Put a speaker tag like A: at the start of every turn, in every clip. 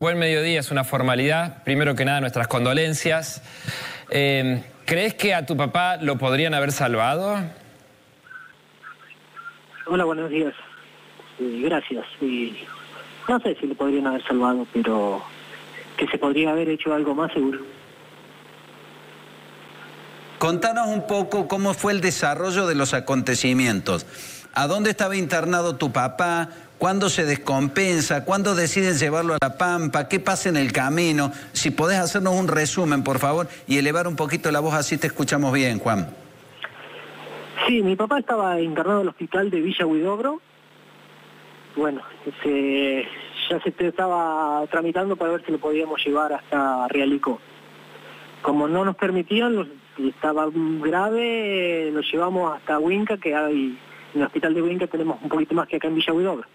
A: Buen mediodía, es una formalidad. Primero que nada, nuestras condolencias. Eh, ¿Crees que a tu papá lo podrían haber salvado?
B: Hola, buenos días. Eh, gracias. Y no sé si le podrían haber salvado, pero que se podría haber hecho algo más seguro.
C: Contanos un poco cómo fue el desarrollo de los acontecimientos. ¿A dónde estaba internado tu papá? ¿Cuándo se descompensa? ¿Cuándo deciden llevarlo a La Pampa? ¿Qué pasa en el camino? Si podés hacernos un resumen, por favor, y elevar un poquito la voz, así te escuchamos bien, Juan.
B: Sí, mi papá estaba internado en hospital de Villa Huidobro. Bueno, se, ya se estaba tramitando para ver si lo podíamos llevar hasta Realicó. Como no nos permitían, estaba grave, lo llevamos hasta Huinca, que hay, en el hospital de Huinca tenemos un poquito más que acá en Villa Huidobro.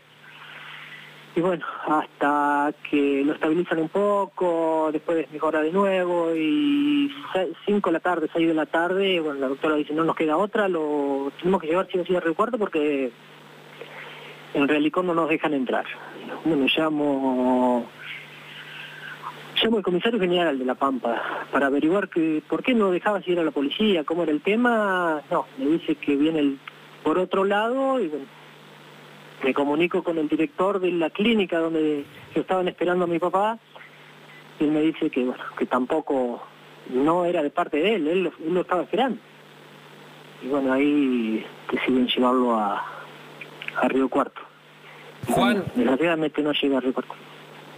B: Y bueno, hasta que lo estabilizan un poco, después mejora de nuevo y 5 de la tarde, 6 de la tarde, bueno, la doctora dice no nos queda otra, lo tenemos que llevar si o sí al recuerdo porque en Realicó no nos dejan entrar. Bueno, llamo, llamo al comisario general de La Pampa para averiguar que por qué no dejaba ir a la policía, cómo era el tema, no, me dice que viene el, por otro lado y bueno, me comunico con el director de la clínica donde estaban esperando a mi papá y él me dice que bueno que tampoco no era de parte de él, él lo, estaba esperando. Y bueno, ahí deciden llevarlo a, a Río Cuarto.
A: Juan...
B: desgraciadamente no llega a Río Cuarto.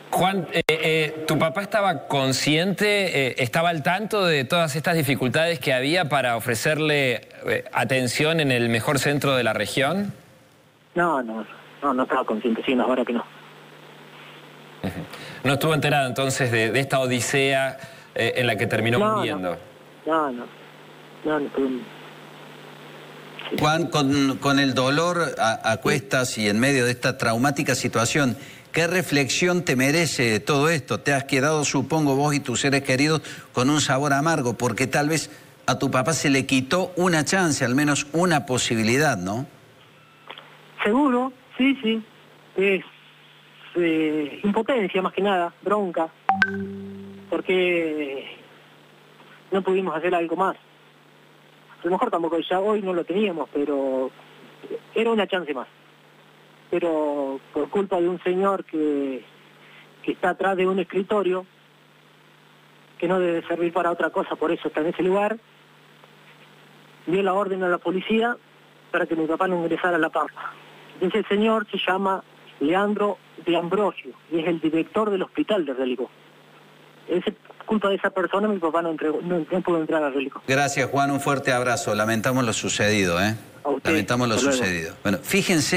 A: Juan, eh, eh, ¿tu papá estaba consciente, eh, estaba al tanto de todas estas dificultades que había para ofrecerle atención en el mejor centro de la región?
B: No, no, no, no estaba consciente, sí, no, ahora que no.
A: ¿No estuvo enterado entonces de, esta odisea eh, en la que terminó muriendo?
B: No, no, no, no,
C: Juan, con, el dolor a, cuestas y en medio de esta traumática situación, ¿qué reflexión te merece todo esto? Te has quedado, supongo, vos y tus seres queridos con un sabor amargo, porque tal vez a tu papá se le quitó una chance, al menos una posibilidad, ¿no?
B: Seguro, sí, sí. Es eh, impotencia más que nada, bronca, porque no pudimos hacer algo más. A lo mejor tampoco ya hoy no lo teníamos, pero era una chance más. Pero por culpa de un señor que, que está atrás de un escritorio, que no debe servir para otra cosa, por eso está en ese lugar, dio la orden a la policía para que mi papá no ingresara a La Pampa. Ese señor se llama Leandro de Ambrosio y es el director del hospital de Relicó. Es culpa de esa persona mi papá no, entregó, no, pudo entrar a Relicó.
C: Gracias Juan, un fuerte abrazo. Lamentamos lo sucedido, ¿eh? Lamentamos lo sucedido. Bueno, fíjense